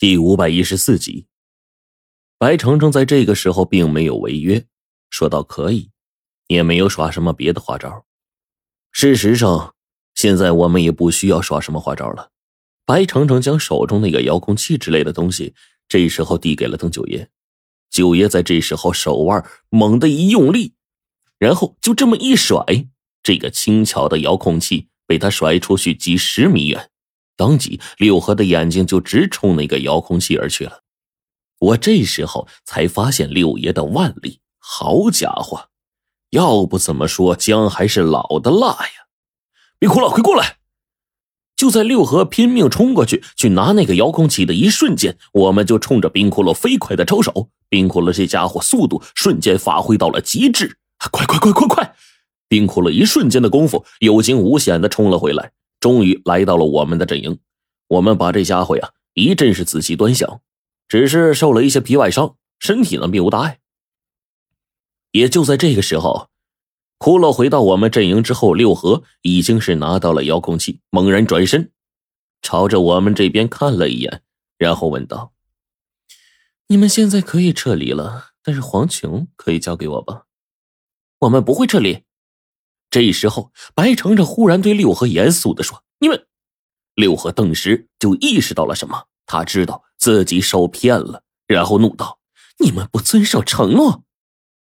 第五百一十四集，白程程在这个时候并没有违约，说道可以，也没有耍什么别的花招。事实上，现在我们也不需要耍什么花招了。白程程将手中那个遥控器之类的东西，这时候递给了邓九爷。九爷在这时候手腕猛地一用力，然后就这么一甩，这个轻巧的遥控器被他甩出去几十米远。当即，六合的眼睛就直冲那个遥控器而去了。我这时候才发现六爷的腕力，好家伙，要不怎么说姜还是老的辣呀！别哭了，快过来！就在六合拼命冲过去去拿那个遥控器的一瞬间，我们就冲着冰骷髅飞快的招手。冰骷髅这家伙速度瞬间发挥到了极致，快快快快快！冰骷髅一瞬间的功夫，有惊无险的冲了回来。终于来到了我们的阵营，我们把这家伙呀一阵是仔细端详，只是受了一些皮外伤，身体呢并无大碍。也就在这个时候，骷髅回到我们阵营之后，六合已经是拿到了遥控器，猛然转身，朝着我们这边看了一眼，然后问道：“你们现在可以撤离了，但是黄琼可以交给我吧？我们不会撤离。”这时候，白程程忽然对六合严肃的说：“你们。”六合顿时就意识到了什么，他知道自己受骗了，然后怒道：“你们不遵守承诺！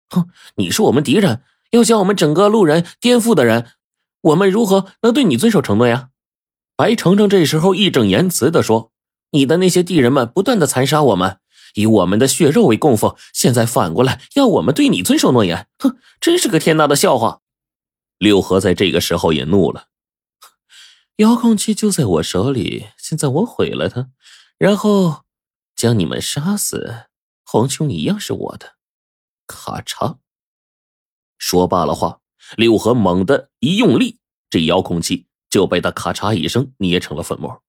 哼，你是我们敌人，要将我们整个路人颠覆的人，我们如何能对你遵守承诺呀？”白程程这时候义正言辞的说：“你的那些地人们不断的残杀我们，以我们的血肉为供奉，现在反过来要我们对你遵守诺言，哼，真是个天大的笑话！”六合在这个时候也怒了，遥控器就在我手里，现在我毁了它，然后将你们杀死，黄琼一样是我的。咔嚓，说罢了话，六合猛地一用力，这遥控器就被他咔嚓一声捏成了粉末。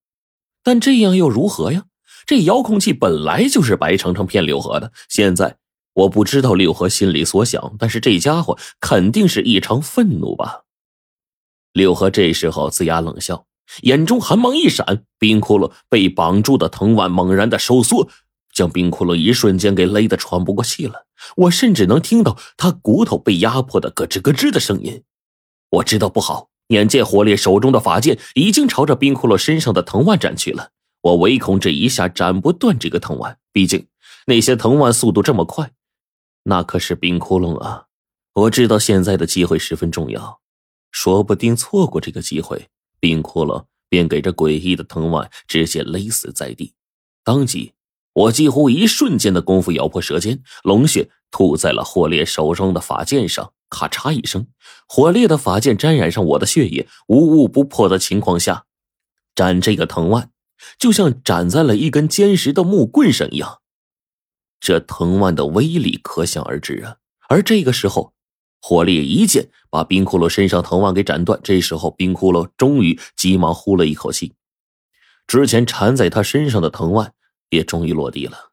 但这样又如何呀？这遥控器本来就是白程程骗六合的，现在。我不知道六合心里所想，但是这家伙肯定是异常愤怒吧。六合这时候龇牙冷笑，眼中寒芒一闪，冰窟窿被绑住的藤蔓猛然的收缩，将冰窟窿一瞬间给勒得喘不过气了。我甚至能听到他骨头被压迫的咯吱咯吱的声音。我知道不好，眼见火烈手中的法剑已经朝着冰窟窿身上的藤蔓斩去了，我唯恐这一下斩不断这个藤蔓，毕竟那些藤蔓速度这么快。那可是冰窟窿啊！我知道现在的机会十分重要，说不定错过这个机会，冰窟窿便给这诡异的藤蔓直接勒死在地。当即，我几乎一瞬间的功夫咬破舌尖，龙血吐在了火烈手中的法剑上。咔嚓一声，火烈的法剑沾染上我的血液，无物不破的情况下，斩这个藤蔓，就像斩在了一根坚实的木棍上一样。这藤蔓的威力可想而知啊！而这个时候，火烈一剑把冰骷髅身上藤蔓给斩断。这时候，冰骷髅终于急忙呼了一口气，之前缠在他身上的藤蔓也终于落地了。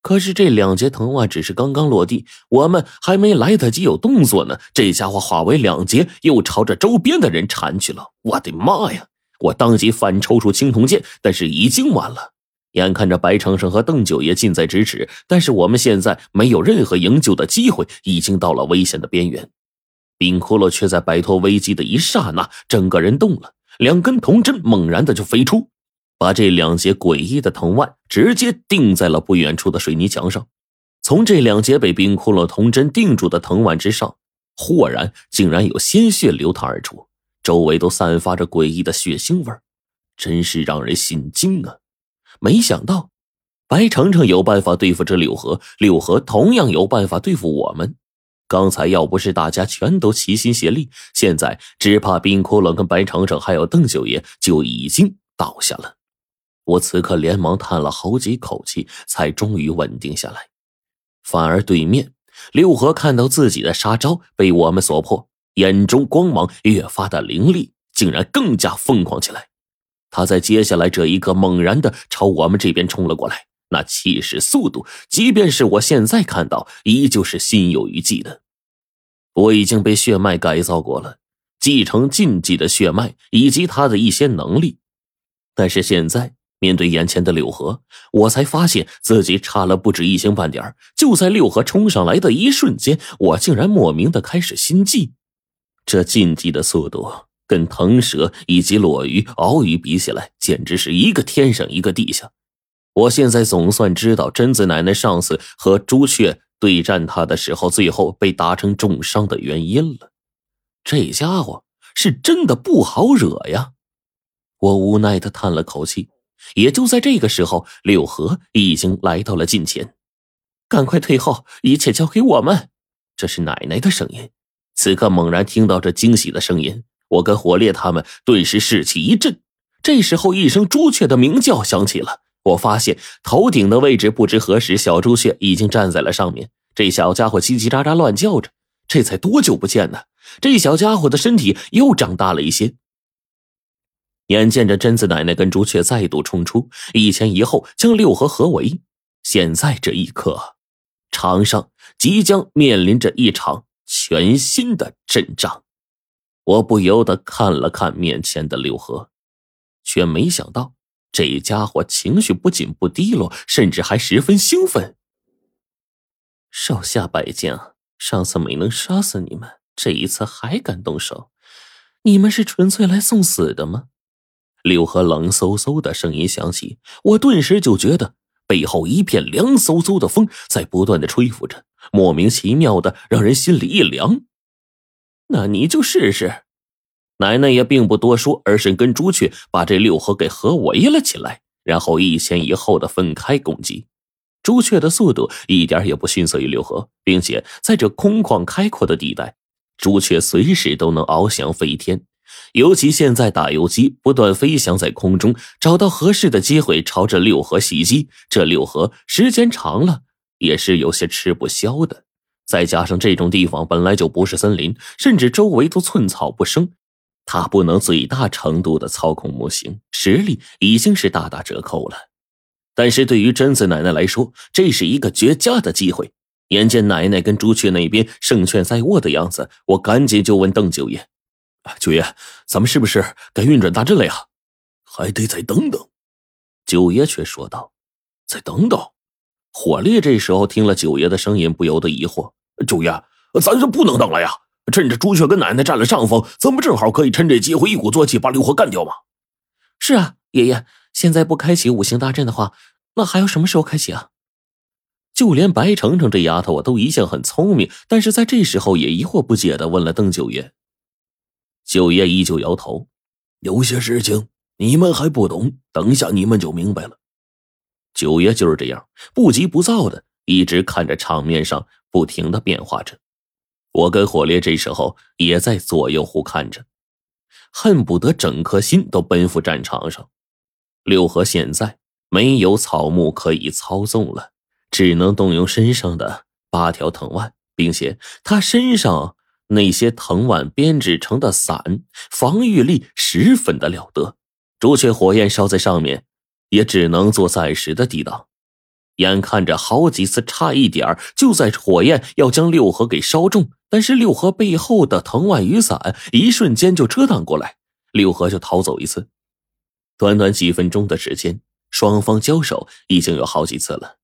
可是这两节藤蔓只是刚刚落地，我们还没来得及有动作呢，这家伙化为两截，又朝着周边的人缠去了。我的妈呀！我当即反抽出青铜剑，但是已经晚了。眼看着白程程和邓九爷近在咫尺，但是我们现在没有任何营救的机会，已经到了危险的边缘。冰骷髅却在摆脱危机的一刹那，整个人动了，两根铜针猛然的就飞出，把这两节诡异的藤蔓直接钉在了不远处的水泥墙上。从这两节被冰骷髅铜针钉住的藤蔓之上，豁然竟然有鲜血流淌而出，周围都散发着诡异的血腥味真是让人心惊啊！没想到，白程程有办法对付这六合，六合同样有办法对付我们。刚才要不是大家全都齐心协力，现在只怕冰窟窿跟白程程还有邓九爷就已经倒下了。我此刻连忙叹了好几口气，才终于稳定下来。反而对面六合看到自己的杀招被我们所破，眼中光芒越发的凌厉，竟然更加疯狂起来。他在接下来这一刻猛然的朝我们这边冲了过来，那气势速度，即便是我现在看到，依旧是心有余悸的。我已经被血脉改造过了，继承禁忌的血脉以及他的一些能力，但是现在面对眼前的柳河，我才发现自己差了不止一星半点就在柳河冲上来的一瞬间，我竟然莫名的开始心悸。这禁忌的速度，跟腾蛇以及裸鱼、鳌鱼比起来，简直是一个天上一个地下。我现在总算知道贞子奶奶上次和朱雀对战他的时候，最后被打成重伤的原因了。这家伙是真的不好惹呀！我无奈的叹了口气。也就在这个时候，柳河已经来到了近前，赶快退后，一切交给我们。这是奶奶的声音。此刻猛然听到这惊喜的声音，我跟火烈他们顿时士气一振。这时候，一声朱雀的鸣叫响起了。我发现头顶的位置，不知何时小朱雀已经站在了上面。这小家伙叽叽喳喳乱叫着。这才多久不见呢？这小家伙的身体又长大了一些。眼见着贞子奶奶跟朱雀再度冲出，一前一后将六合合围。现在这一刻，场上即将面临着一场全新的阵仗。我不由得看了看面前的六合，却没想到这家伙情绪不仅不低落，甚至还十分兴奋。手下败将，上次没能杀死你们，这一次还敢动手？你们是纯粹来送死的吗？柳河冷飕飕的声音响起，我顿时就觉得背后一片凉飕飕的风在不断的吹拂着，莫名其妙的让人心里一凉。那你就试试。奶奶也并不多说，而是跟朱雀把这六合给合围了起来，然后一前一后的分开攻击。朱雀的速度一点也不逊色于六合，并且在这空旷开阔的地带，朱雀随时都能翱翔飞天。尤其现在打游击，不断飞翔在空中，找到合适的机会朝着六合袭击。这六合时间长了也是有些吃不消的。再加上这种地方本来就不是森林，甚至周围都寸草不生，他不能最大程度的操控模型，实力已经是大打折扣了。但是对于贞子奶奶来说，这是一个绝佳的机会。眼见奶奶跟朱雀那边胜券在握的样子，我赶紧就问邓九爷。九爷，咱们是不是该运转大阵了呀？还得再等等。九爷却说道：“再等等。”火烈这时候听了九爷的声音，不由得疑惑：“九爷，咱是不能等了呀！趁着朱雀跟奶奶占了上风，咱们正好可以趁这机会一鼓作气把刘火干掉吗？”“是啊，爷爷，现在不开启五行大阵的话，那还要什么时候开启啊？”就连白程程这丫头，我都一向很聪明，但是在这时候也疑惑不解的问了邓九爷。九爷依旧摇头，有些事情你们还不懂，等下你们就明白了。九爷就是这样，不急不躁的，一直看着场面上不停的变化着。我跟火烈这时候也在左右互看着，恨不得整颗心都奔赴战场上。六合现在没有草木可以操纵了，只能动用身上的八条藤蔓，并且他身上。那些藤蔓编织成的伞，防御力十分的了得。朱雀火焰烧在上面，也只能做暂时的抵挡。眼看着好几次差一点就在火焰要将六合给烧中，但是六合背后的藤蔓雨伞一瞬间就遮挡过来，六合就逃走一次。短短几分钟的时间，双方交手已经有好几次了。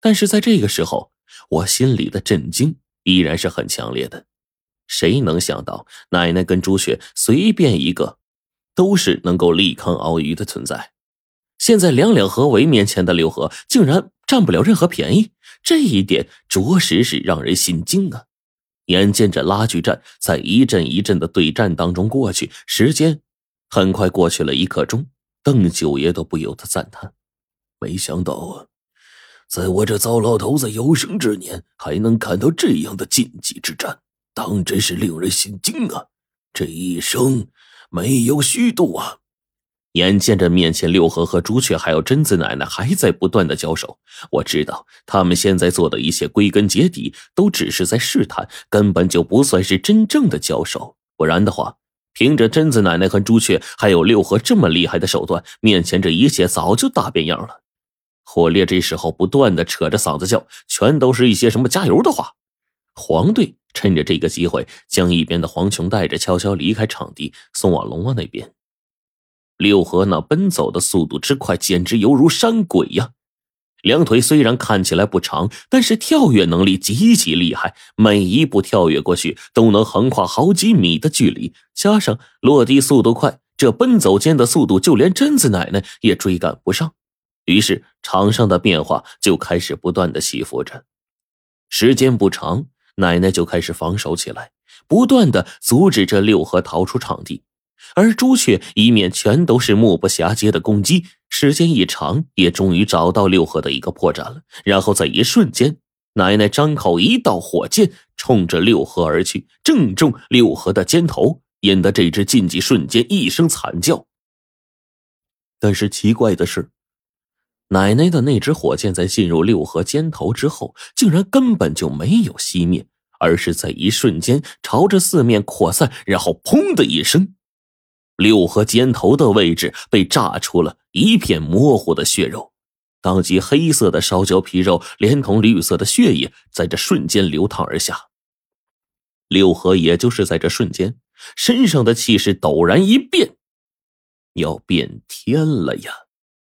但是在这个时候，我心里的震惊依然是很强烈的。谁能想到，奶奶跟朱雀随便一个，都是能够力抗鳌鱼的存在。现在两两合围面前的六合，竟然占不了任何便宜，这一点着实是让人心惊啊！眼见着拉锯战在一阵一阵的对战当中过去，时间很快过去了一刻钟，邓九爷都不由得赞叹：没想到啊，在我这糟老头子有生之年，还能看到这样的禁忌之战。当真是令人心惊啊！这一生没有虚度啊！眼见着面前六合和朱雀还有贞子奶奶还在不断的交手，我知道他们现在做的一切归根结底都只是在试探，根本就不算是真正的交手。不然的话，凭着贞子奶奶和朱雀还有六合这么厉害的手段，面前这一切早就大变样了。火烈这时候不断的扯着嗓子叫，全都是一些什么加油的话。黄队。趁着这个机会，将一边的黄琼带着悄悄离开场地，送往龙王那边。六合那奔走的速度之快，简直犹如山鬼呀！两腿虽然看起来不长，但是跳跃能力极其厉害，每一步跳跃过去都能横跨好几米的距离，加上落地速度快，这奔走间的速度，就连贞子奶奶也追赶不上。于是场上的变化就开始不断的起伏着。时间不长，奶奶就开始防守起来，不断的阻止着六合逃出场地。而朱雀一面全都是目不暇接的攻击，时间一长，也终于找到六合的一个破绽了。然后在一瞬间，奶奶张口一道火箭，冲着六合而去，正中六合的肩头，引得这只禁忌瞬间一声惨叫。但是奇怪的是，奶奶的那只火箭在进入六合肩头之后，竟然根本就没有熄灭，而是在一瞬间朝着四面扩散，然后砰的一声。六合肩头的位置被炸出了一片模糊的血肉，当即黑色的烧焦皮肉连同绿色的血液在这瞬间流淌而下。六合也就是在这瞬间，身上的气势陡然一变，要变天了呀！